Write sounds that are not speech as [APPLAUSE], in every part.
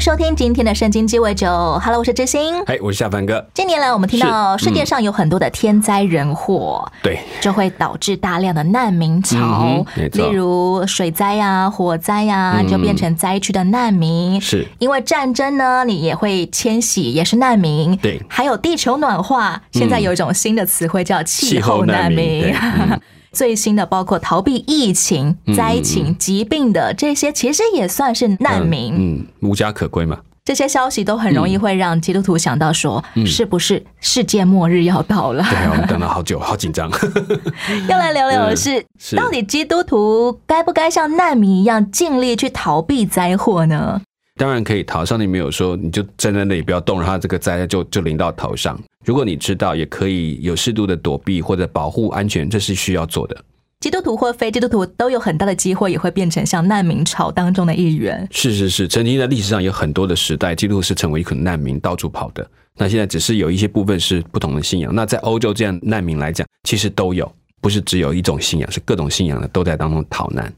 迎收听今天的圣经鸡尾酒。Hello，我是知心。嘿，我是夏凡哥。近年来，我们听到世界上有很多的天灾人祸，对，就会导致大量的难民潮例如水灾啊、火灾啊，嗯就变成灾区的难民。是因为战争呢，你也会迁徙，也是难民。对还有地球暖化，现在有一种新的词汇叫气气候候难难民 [LAUGHS] 最新的包括逃避疫情、嗯灾情、疾病的这些，其实也算是难民。嗯，无家可归嘛。这些消息都很容易会让基督徒想到说，嗯是不是世界末日要到了？对啊，我们等了好久，[LAUGHS] 好紧张。要来聊聊的是，嗯是到底基督徒该不该像难民一样尽力去逃避灾祸呢？当然可以逃，上帝没有说你就站在那里不要动，然后这个灾就就临到头上。如果你知道，也可以有适度的躲避或者保护安全，这是需要做的。基督徒或非基督徒都有很大的机会，也会变成像难民潮当中的一员。是是是，曾经在历史上有很多的时代，基督徒是成为一群难民，到处跑的。那现在只是有一些部分是不同的信仰。那在欧洲这样难民来讲，其实都有，不是只有一种信仰，是各种信仰的都在当中逃难。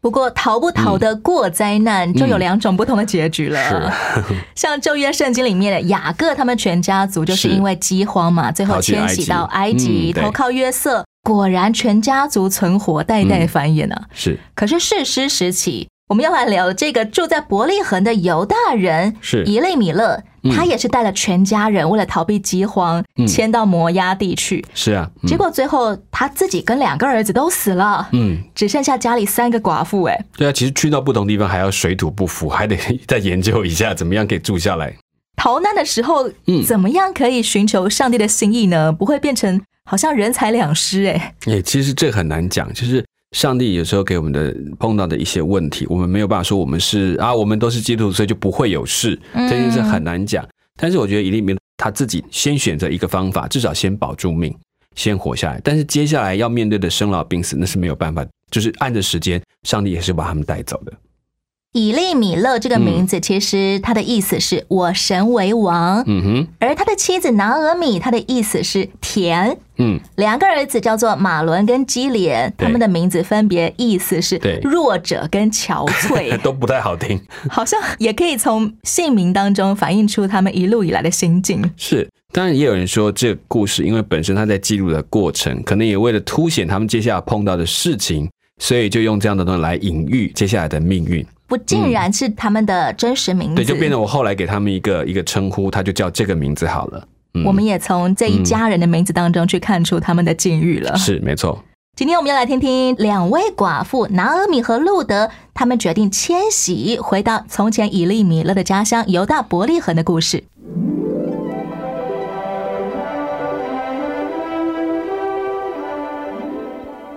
不过逃不逃得过灾难，就有两种不同的结局了。是。[LAUGHS] [LAUGHS] 像旧约圣经里面的雅各他们全家族，就是是因为饥荒嘛，最后迁徙到埃埃及投靠约瑟，果然全家族存活，代代繁衍啊。是。可是世师时期，我们要来聊这个住在伯利恒的犹大人是以利米勒，嗯他也是带了全家人为了逃避饥荒，嗯迁到摩押地去。是啊，嗯结果最后他自己跟两个儿子都死了，嗯，只剩下家里三个寡妇。哎，对啊，其实去到不同地方还要水土不服，还得 [LAUGHS] 再研究一下怎么样可以住下来。逃难的时候，嗯怎么样可以寻求上帝的心意呢？不会变成好像人财两失？哎，哎其实这很难讲，就是上帝有时候给我们的碰到的一些问题，我们没有办法说我们是啊，我们都是基督徒，所以就不会有事，嗯这件事很难讲。但是我觉得以利米他自己先选择一个方法，至少先保住命，先活下来。但是接下来要面对的生老病死，那是没有办法，就是按着时间，上帝也是把他们带走的。以利米勒这个名字，其实它的意思是我神为王，嗯哼，而他的妻子拿俄米，她的意思是甜。嗯，两个儿子叫做马伦跟基连，他们的名字分别意思是弱者跟憔悴，[LAUGHS] 都不太好听。[LAUGHS] 好像也可以从姓名当中反映出他们一路以来的心境。是，当然也有人说这个故事，因为本身他在记录的过程，可能也为了凸显他们接下来碰到的事情，所以就用这样的东西来隐喻接下来的命运。不竟然是他们的真实名字，对，就变成我后来给他们一个一个称呼，他就叫这个名字好了。嗯我们也从这一家人的名字当中去看出他们的境遇了。是没错，今天我们要来听听两位寡妇拿俄米和路德，他们决定迁徙回到从前以利米勒的家乡犹大伯利恒的故事。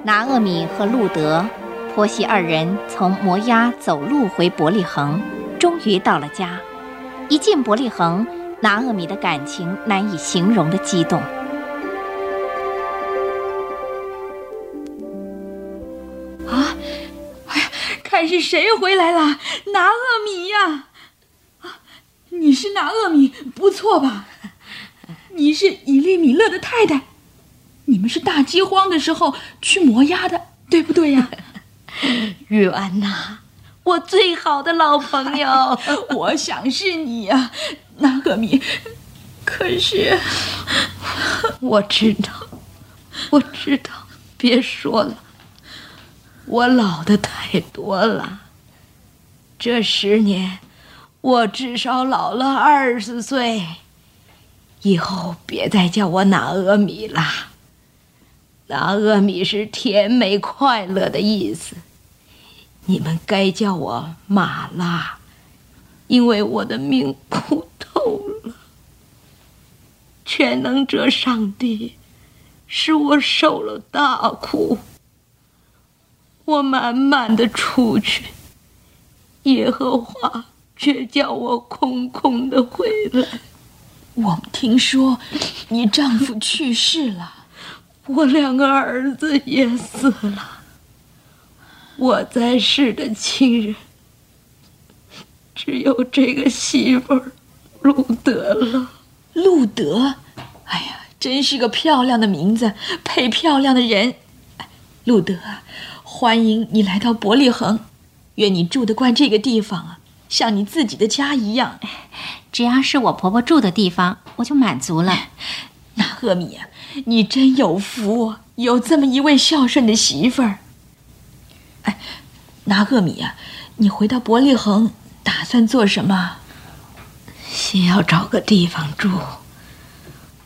拿厄米和路德、婆媳二人从摩押走路回伯利恒，终于到了家。一进伯利恒，拿厄米的感情难以形容的激动。啊！哎呀，看是谁回来了？拿厄米呀！啊，你是拿厄米，不错吧？你是以利米勒的太太，你们是大饥荒的时候去摩押的，对不对呀？[LAUGHS] 玉安呐，我最好的老朋友。[LAUGHS] 我想是你呀、拿厄米。可是 [LAUGHS] 我知道，我知道，别说了，我老的太多了。这十年，我至少老了二十岁。以后别再叫我拿阿米啦，拿阿米是甜美快乐的意思。你们该叫我马拉，因为我的命苦透了。全能者上帝使我受了大苦，我满满的出去，耶和华却叫我空空的回来。我们听说你丈夫去世了，我两个儿子也死了，我在世的亲人只有这个媳妇儿路德了。路德，哎呀，真是个漂亮的名字，配漂亮的人。哎路德，欢迎你来到伯利恒，愿你住得惯这个地方啊，像你自己的家一样。只要是我婆婆住的地方，我就满足了。[LAUGHS] 那赫米啊，你真有福，有这么一位孝顺的媳妇儿。哎，拿赫米啊，你回到伯利恒打算做什么？先要找个地方住。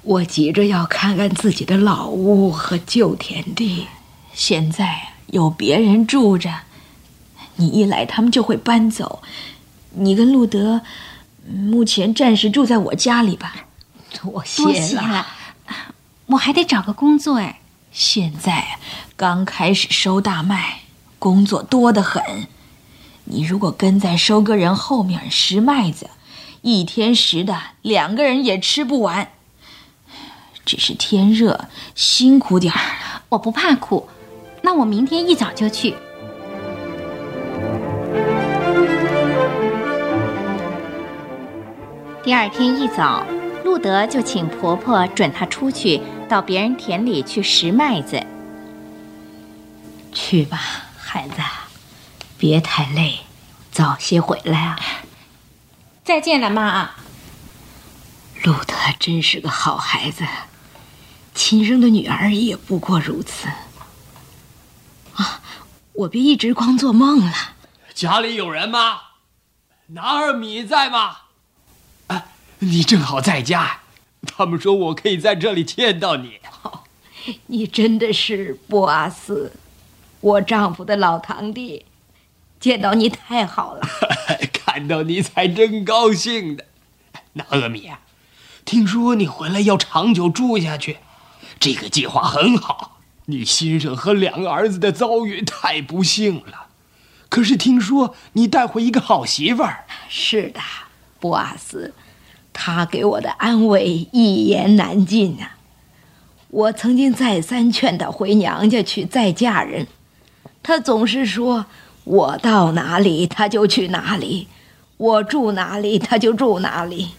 我急着要看看自己的老屋和旧田地。现在有别人住着，你一来他们就会搬走。你跟路德，目前暂时住在我家里吧。多多谢了。谢了，我还得找个工作哎。现在刚开始收大麦，工作多得很。你如果跟在收割人后面拾麦子，一天拾的两个人也吃不完。只是天热，辛苦点儿。我不怕苦，那我明天一早就去。第二天一早，路德就请婆婆准她出去到别人田里去拾麦子。去吧，孩子，别太累，早些回来啊。再见了，妈。路德真是个好孩子，亲生的女儿也不过如此。啊，我别一直光做梦了。家里有人吗？拿尔米在吗？啊，你正好在家。他们说我可以在这里见到你。你真的是波阿斯，我丈夫的老堂弟，见到你太好了。[LAUGHS] 看到你才真高兴的。那阿米啊，听说你回来要长久住下去，这个计划很好。你先生和两个儿子的遭遇太不幸了，可是听说你带回一个好媳妇儿。是的，波阿斯，他给我的安慰一言难尽啊。我曾经再三劝他回娘家去再嫁人，他总是说我到哪里他就去哪里，我住哪里他就住哪里，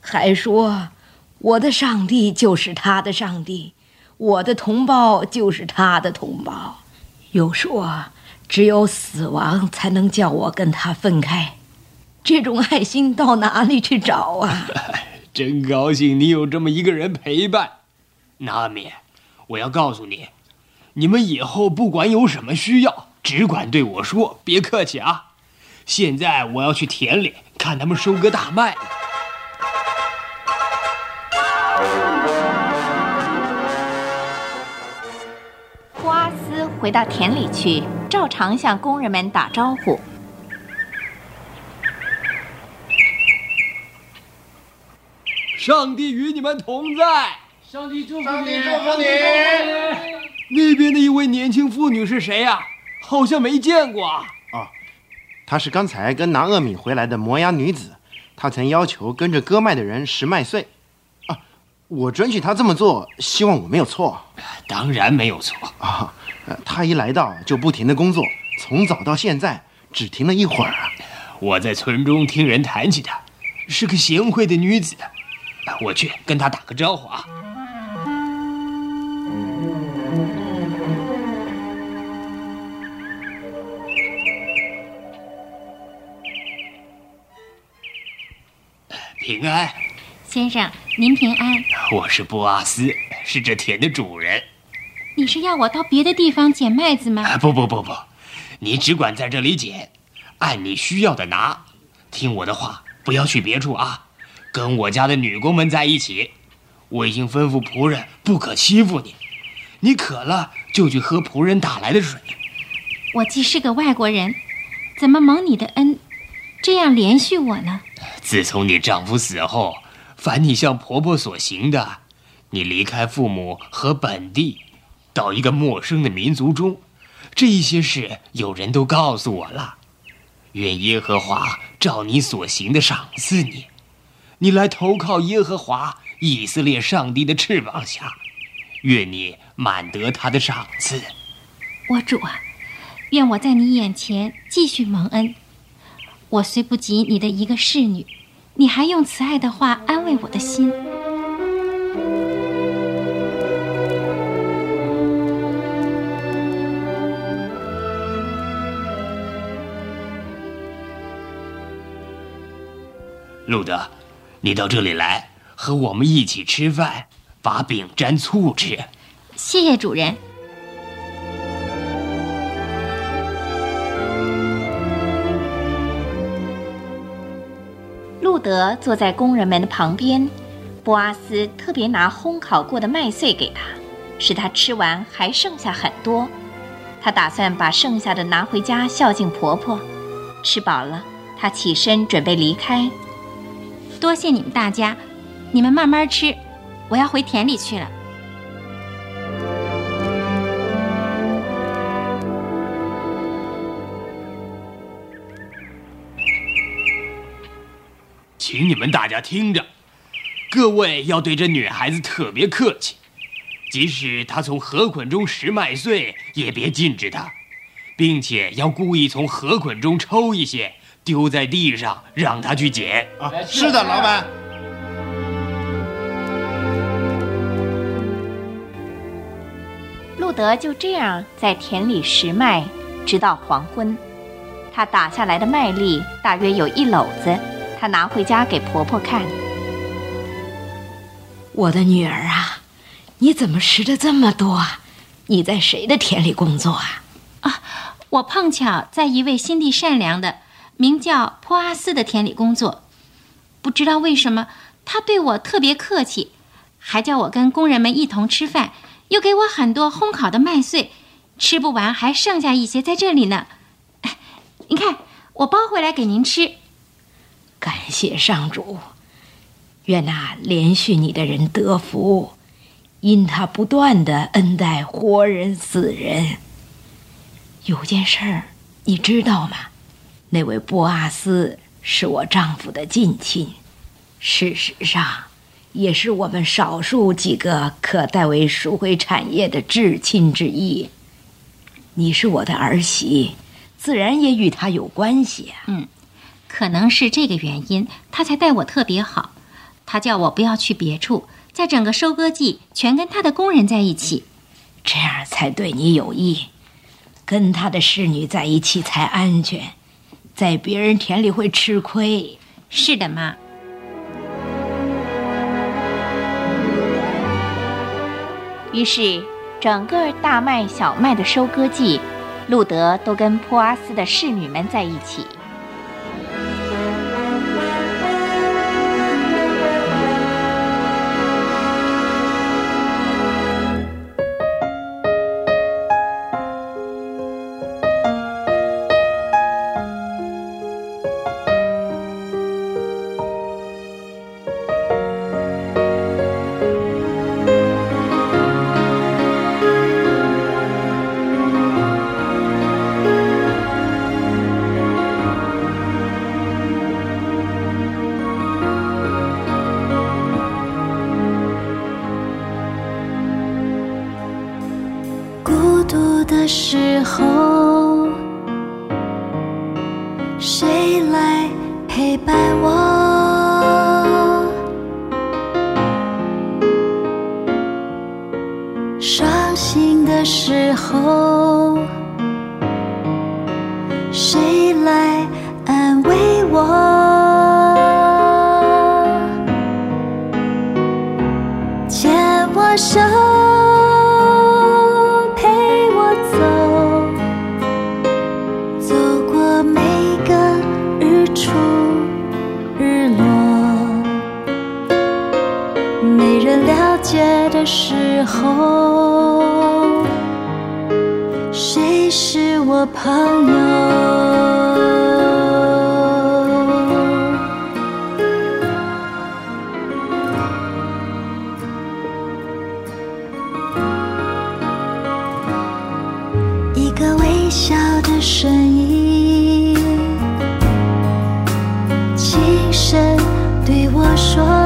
还说我的上帝就是他的上帝，我的同胞就是他的同胞，又说只有死亡才能叫我跟他分开。这种爱心到哪里去找啊？[LAUGHS] 真高兴你有这么一个人陪伴。那阿米，我要告诉你，你们以后不管有什么需要，只管对我说，别客气啊。现在我要去田里看他们收割大麦了。波阿斯回到田里去，照常向工人们打招呼。上帝与你们同在。上帝祝福你，祝福你。那边的一位年轻妇女是谁呀、好像没见过啊。哦，她是刚才跟拿厄米回来的摩崖女子，她曾要求跟着割麦的人拾麦穗。啊，我准许她这么做，希望我没有错。当然没有错。啊，呃她一来到就不停的工作，从早到现在只停了一会儿。我在村中听人谈起她，是个贤惠的女子。我去跟她打个招呼啊。平安，先生，您平安。我是波阿斯，是这田的主人。你是要我到别的地方捡麦子吗？啊，不不不不，你只管在这里捡，按你需要的拿。听我的话，不要去别处啊，跟我家的女工们在一起。我已经吩咐仆人不可欺负你，你渴了就去喝仆人打来的水。我既是个外国人，怎么蒙你的恩，这样连续我呢？自从你丈夫死后，凡你向婆婆所行的，你离开父母和本地，到一个陌生的民族中，这些事有人都告诉我了。愿耶和华照你所行的赏赐你。你来投靠耶和华以色列上帝的翅膀下，愿你满得他的赏赐。我主啊，愿我在你眼前继续蒙恩。我虽不及你的一个侍女，你还用慈爱的话安慰我的心。路德，你到这里来和我们一起吃饭，把饼沾醋吃。谢谢主人。德坐在工人们的旁边，波阿斯特别拿烘烤过的麦穗给他，使他吃完还剩下很多。他打算把剩下的拿回家孝敬婆婆。吃饱了，他起身准备离开。多谢你们大家，你们慢慢吃，我要回田里去了。请你们大家听着，各位要对这女孩子特别客气，即使她从河捆中拾麦穗，也别禁止她，并且要故意从河捆中抽一些，丢在地上，让她去捡。啊，是的，老板。路德就这样在田里拾麦，直到黄昏。他打下来的麦粒大约有一篓子，他拿回家给婆婆看。我的女儿啊，你怎么拾的这么多啊？你在谁的田里工作啊？啊，我碰巧在一位心地善良的、名叫普阿斯的田里工作。不知道为什么，他对我特别客气，还叫我跟工人们一同吃饭。又给我很多烘烤的麦穗，吃不完还剩下一些在这里呢。[LAUGHS] 你看，我包回来给您吃。感谢上主，愿那连续你的人得福，因他不断的恩待活人死人。有件事儿你知道吗？那位波阿斯是我丈夫的近亲，事实上。也是我们少数几个可代为赎回产业的至亲之一。你是我的儿媳，自然也与他有关系啊。嗯，可能是这个原因，他才待我特别好。他叫我不要去别处，在整个收割季全跟他的工人在一起，这样才对你有益。跟他的侍女在一起才安全，在别人田里会吃亏。是的，妈。于是，整个大麦、小麦的收割季，路德都跟普阿斯的侍女们在一起。时候，对我说。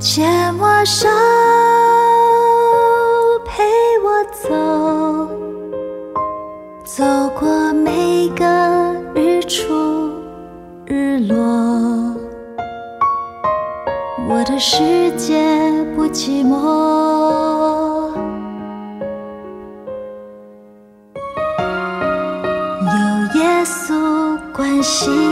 牵我手，陪我走，走过每个日出日落。我的世界不寂寞，有耶稣关心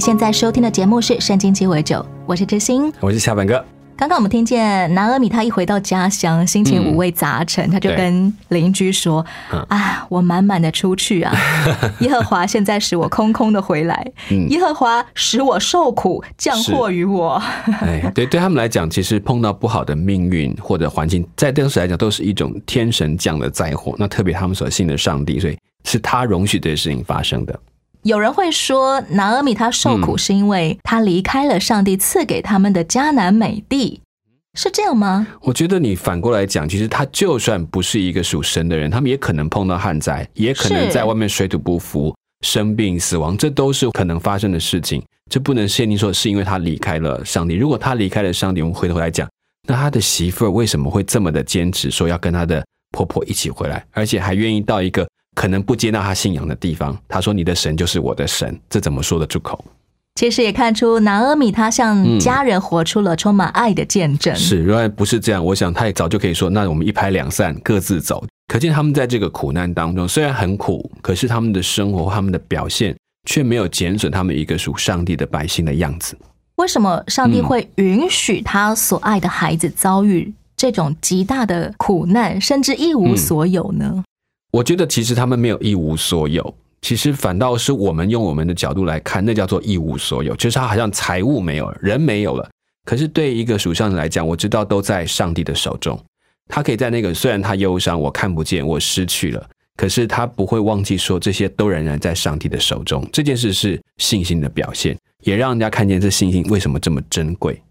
你现在收听的节目是《圣经鸡尾酒》，我是知心。我是下半哥，刚刚我们听见拿俄米他一回到家乡，心情五味杂陈，他就跟邻居说嗯：“啊，我满满的出去啊，[LAUGHS] 耶和华现在使我空空的回来，嗯耶和华使我受苦，降祸于我。哎，对，对他们来讲，其实碰到不好的命运或者环境，在当时来讲都是一种天神降的灾祸。那特别他们所信的上帝，所以是他容许这些事情发生的。有人会说，拿俄米他受苦嗯是因为他离开了上帝赐给他们的迦南美地，是这样吗？我觉得你反过来讲，其实他就算不是一个属神的人，他们也可能碰到旱灾，也可能在外面水土不服、生病、死亡，这都是可能发生的事情。这不能限定说是因为他离开了上帝。如果他离开了上帝，我们回头来讲，那他的媳妇儿为什么会这么的坚持说要跟他的婆婆一起回来，而且还愿意到一个可能不接纳他信仰的地方？他说：“你的神就是我的神。”这怎么说得出口？其实也看出拿阿米他向家人活出了充满爱的见证。是，如果不是这样，我想他也早就可以说，那我们一拍两散，各自走。可见他们在这个苦难当中，虽然很苦，可是他们的生活、他们的表现却没有减损他们一个属上帝的百姓的样子。为什么上帝嗯会允许他所爱的孩子遭遇这种极大的苦难，甚至一无所有呢？我觉得其实他们没有一无所有，其实反倒是我们用我们的角度来看，那叫做一无所有，就是他好像财物没有了，人没有了。可是对一个属上的来讲，我知道都在上帝的手中。他可以在那个虽然他忧伤，我看不见，我失去了，可是他不会忘记说这些都仍然在上帝的手中。这件事是信心的表现，也让人家看见这信心为什么这么珍贵。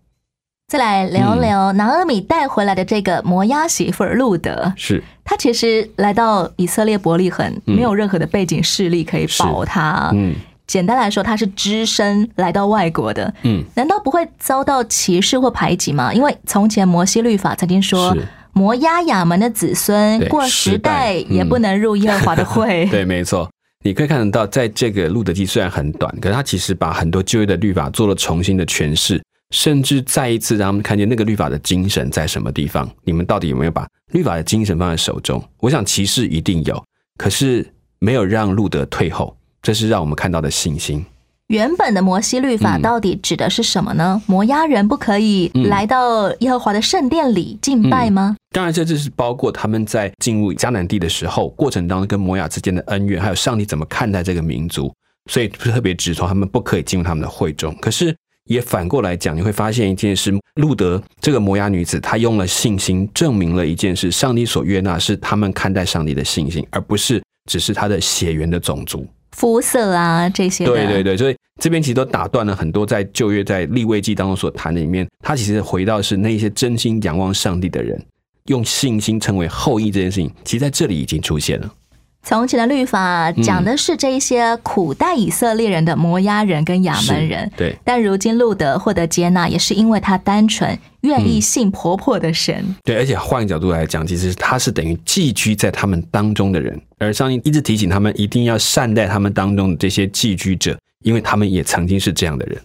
再来聊聊拿阿米带回来的这个摩押媳妇儿路德，是。他其实来到以色列伯利恒，嗯没有任何的背景势力可以保他。嗯。简单来说，他是只身来到外国的，嗯，难道不会遭到歧视或排挤吗？因为从前摩西律法曾经说，摩押亚门的子孙对过十代十代。也不能入耶和华的会。[LAUGHS] 对，没错。你可以看得到，在这个路德记虽然很短，可是他其实把很多旧约的律法做了重新的诠释，甚至再一次让他们看见那个律法的精神在什么地方。你们到底有没有把律法的精神放在手中？我想骑士一定有，可是没有让路德退后，这是让我们看到的信心。原本的摩西律法嗯到底指的是什么呢？摩押人不可以嗯来到耶和华的圣殿里敬拜吗？当然，这就是包括他们在进入迦南地的时候，过程当中跟摩亚之间的恩怨，还有上帝怎么看待这个民族，所以特别指出他们不可以进入他们的会中。可是也反过来讲，你会发现一件事：路德这个摩押女子，她用了信心证明了一件事，上帝所悦纳是他们看待上帝的信心，而不是只是他的血缘的种族。肤色啊这些，对对对，所以这边其实都打断了很多在旧约在立位记当中所谈的里面，他其实回到是那些真心仰望上帝的人，用信心成为后裔这件事情，其实在这里已经出现了。从前的律法讲的是这一些苦待以色列人的摩押人跟亚门人，对。但如今路德获得接纳，也是因为他单纯愿意信婆婆的神。对，而且换个角度来讲，其实他是等于寄居在他们当中的人，而上帝一直提醒他们一定要善待他们当中的这些寄居者，因为他们也曾经是这样的人。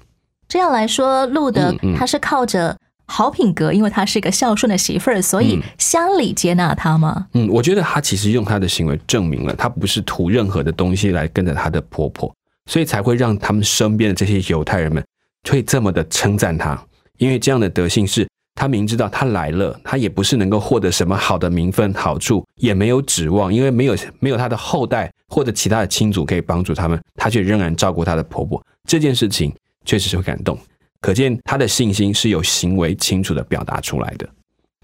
这样来说，路德他是靠着好品格，因为她是一个孝顺的媳妇儿，所以嗯乡里接纳她吗？嗯，我觉得她其实用她的行为证明了，她不是图任何的东西来跟着她的婆婆，所以才会让他们身边的这些犹太人们会这么的称赞她，因为这样的德性是。她明知道她来了，她也不是能够获得什么好的名分好处，也没有指望，因为没有没有她的后代或者其他的亲族可以帮助他们，她却仍然照顾她的婆婆。这件事情确实是会感动，可见他的信心是有行为清楚的表达出来的。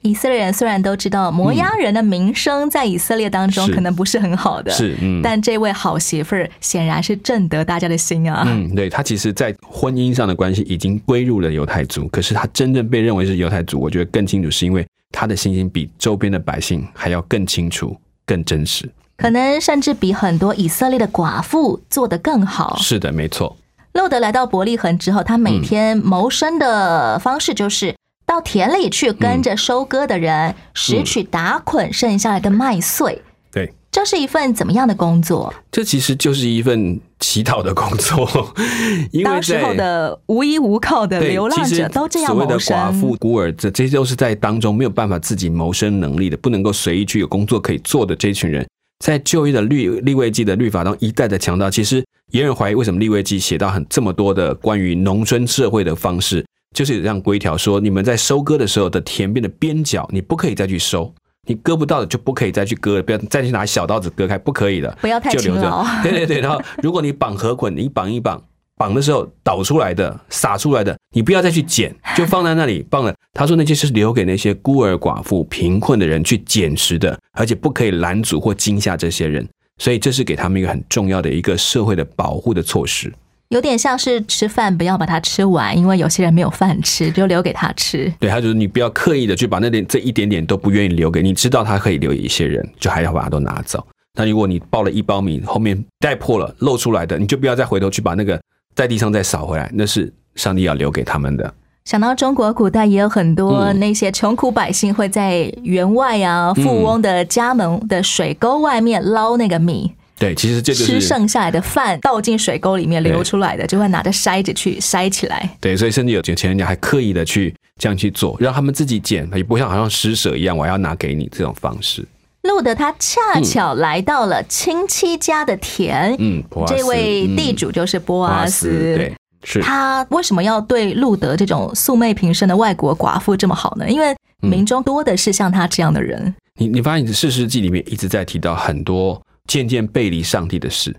以色列人虽然都知道摩押人的名声在以色列当中可能不是很好的，是，嗯，但这位好媳妇儿显然是正得大家的心啊。嗯，对他其实，在婚姻上的关系已经归入了犹太族，可是他真正被认为是犹太族，我觉得更清楚，是因为他的信心比周边的百姓还要更清楚、更真实。可能甚至比很多以色列的寡妇做得更好。是的，没错。路德来到伯利恒之后，他每天谋生的方式就是到田里去跟着收割的人拾取打捆剩下来的麦穗。对，这是一份怎么样的工作？这其实就是一份乞讨的工作，[LAUGHS] 因为当时候的无依无靠的流浪者都这样所谓的寡妇。、孤儿，这这些都是在当中没有办法自己谋生能力的，不能够随意去有工作可以做的这群人，在就业的律立位记的律法当中一再的强调，其实也有人怀疑为什么立位记写到很这么多的关于农村社会的方式，就是有这样规条说，你们在收割的时候的田边的边角，你不可以再去收。你割不到的就不可以再去割了，不要再去拿小刀子割开，不可以的，不要太就留勤劳着。对对对，然后如果你绑河捆，你绑一绑，绑的时候倒出来的、撒出来的，你不要再去捡，[LAUGHS] 就放在那里放了。他说那些是留给那些孤儿寡妇、贫困的人去捡拾的，而且不可以拦阻或惊吓这些人。所以这是给他们一个很重要的一个社会的保护的措施。有点像是吃饭不要把它吃完，因为有些人没有饭吃，就留给他吃。对，他就是你不要刻意的去把那点这一点点都不愿意留给你，知道他可以留给一些人，就还要把它都拿走。那如果你抱了一包米，后面带破了露出来的，你就不要再回头去把那个在地上再扫回来，那是上帝要留给他们的。想到中国古代也有很多嗯那些穷苦百姓会在员外啊、富翁的家门的水沟外面捞那个米，对，其实这就吃剩下来的饭倒进水沟里面流出来的，就会拿着筛子去筛起来。对，所以甚至有有钱人家还刻意的去这样去做，让他们自己捡，也不像好像施舍一样，我要拿给你这种方式。路德他恰巧来到了亲戚家的田，嗯，这位嗯地主就是波波阿斯。对，是他为什么要对路德这种素昧平生的外国寡妇这么好呢？因为嗯民中多的是像他这样的人。你你发现《四世纪》里面一直在提到很多渐渐背离上帝的事，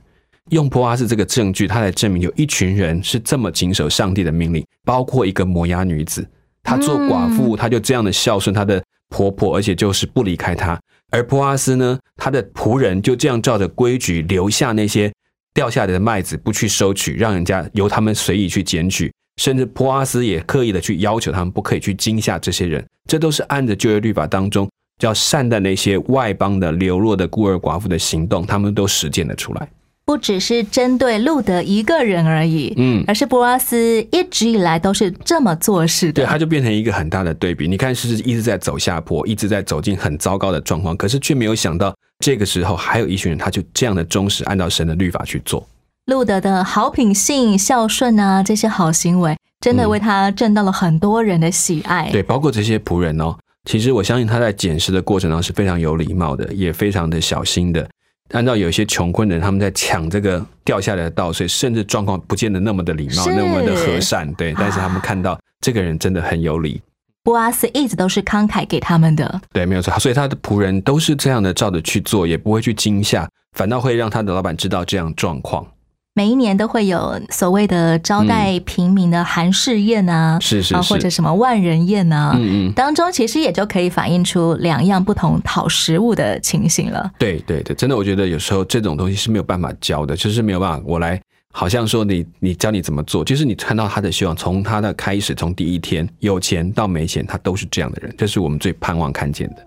用波阿斯这个证据，他来证明有一群人是这么谨守上帝的命令，包括一个摩押女子，她做寡妇，她就这样的孝顺她的婆婆，而且就是不离开她。而普阿斯呢，他的仆人就这样照着规矩留下那些掉下来的麦子，不去收取，让人家由他们随意去捡取。甚至普阿斯也刻意的去要求他们不可以去惊吓这些人，这都是按着旧约律法当中叫善待那些外邦的流落的孤儿寡妇的行动，他们都实践了出来。不只是针对路德一个人而已，嗯，而是波阿斯一直以来都是这么做事的对，他。就变成一个很大的对比。你看，是一直在走下坡，一直在走进很糟糕的状况，可是却没有想到这个时候还有一群人，他就这样的忠实，按照神的律法去做。路德的好品性、孝顺啊，这些好行为，真的为他挣到了很多人的喜爱。对，包括这些仆人哦，其实我相信他在捡拾的过程当中是非常有礼貌的，也非常的小心的。按照有一些穷困的人，他们在抢这个掉下来的稻穗，甚至状况不见得那么的礼貌，那么的和善，对。但是他们看到这个人真的很有礼，波阿斯一直都是慷慨给他们的。对，没有错。所以他的仆人都是这样的，照着去做，也不会去惊吓，反倒会让他的老板知道这样状况。每一年都会有所谓的招待平民的韩式宴啊，是是或者什么万人宴啊，嗯嗯，当中其实也就可以反映出两样不同讨食物的情形了。对对对，真的，我觉得有时候这种东西是没有办法教的，就是没有办法我来，好像说你你教你怎么做，就是你看到他的希望，从他的开始，从第一天有钱到没钱，他都是这样的人，这是我们最盼望看见的。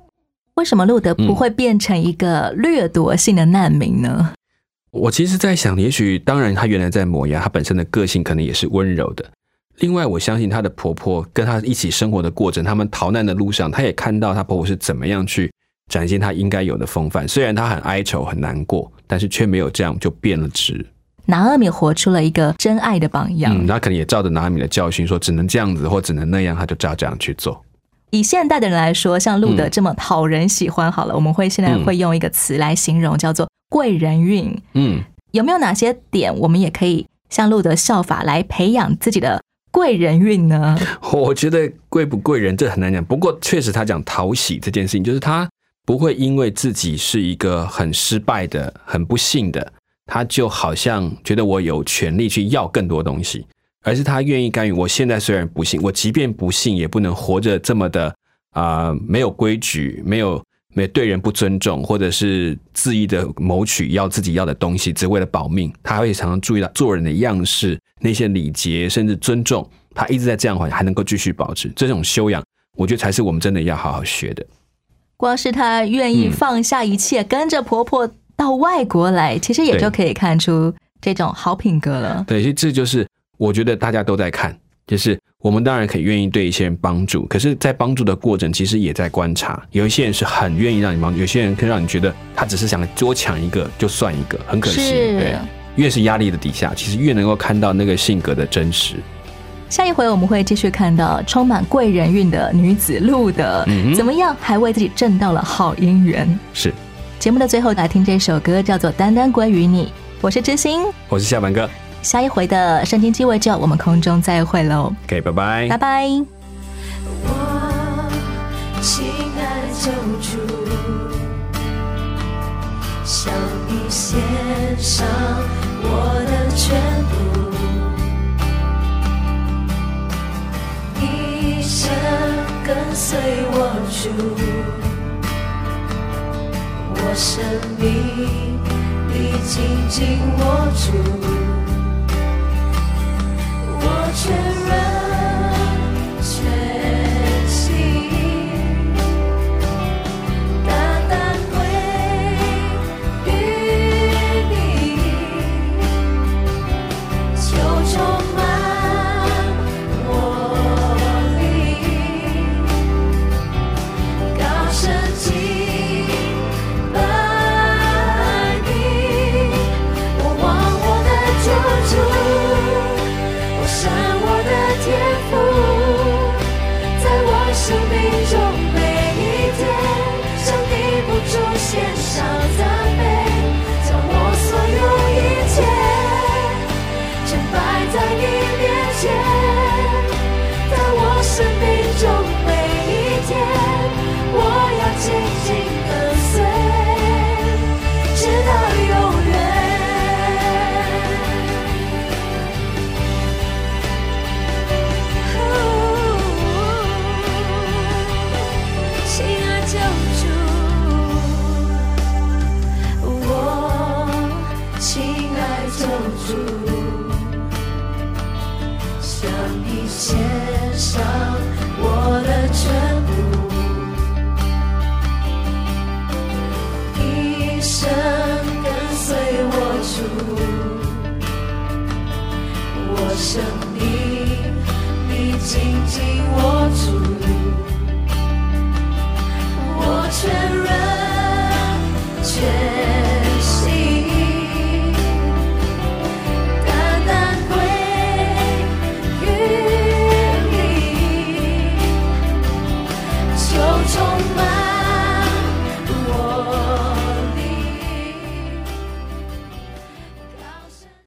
为什么路德不会变成一个掠夺性的难民呢？我其实，在想，也许当然，她原来在磨牙，她本身的个性可能也是温柔的。另外，我相信她的婆婆跟她一起生活的过程，他们逃难的路上，她也看到她婆婆是怎么样去展现她应该有的风范。虽然她很哀愁、很难过，但是却没有这样就变了质。拿阿米活出了一个真爱的榜样。嗯，她可能也照着拿阿米的教训，说只能这样子，或只能那样，她就照这样去做。以现代的人来说，像路德这么讨人喜欢，好了，我们会现在会用一个词来形容，叫做贵人运。嗯。有没有哪些点我们也可以像路德效法来培养自己的贵人运呢？我觉得贵不贵人这很难讲，不过确实他讲讨喜这件事情，就是他不会因为自己是一个很失败的、很不幸的，他就好像觉得我有权利去要更多东西，而是他愿意干预我现在虽然不幸，我即便不幸也不能活着这么的啊没有规矩，没有。没对人不尊重，或者是恣意的谋取要自己要的东西，只为了保命。他会常常注意到做人的样式、那些礼节，甚至尊重。他一直在这样环境还能够继续保持这种修养，我觉得才是我们真的要好好学的。光是他愿意放下一切，跟着婆婆到外国来，其实也就可以看出这种好品格了。对，其实这就是我觉得大家都在看，就是。我们当然可以愿意对一些人帮助，可是，在帮助的过程，其实也在观察。有一些人是很愿意让你帮，有些人可以让你觉得他只是想多抢一个就算一个，很可惜。对，越是压力的底下，其实越能够看到那个性格的真实。下一回我们会继续看到充满贵人运的女子路的嗯怎么样，还为自己挣到了好姻缘。是。节目的最后来听这首歌，叫做《单单归于你》。我是知心，我是下凡哥。下一回的圣经鸡尾酒，我们空中再会喽。OK，拜拜，拜拜。我亲爱救主，向你献上我的全部，一生跟随我主，我生命你紧紧握住。确认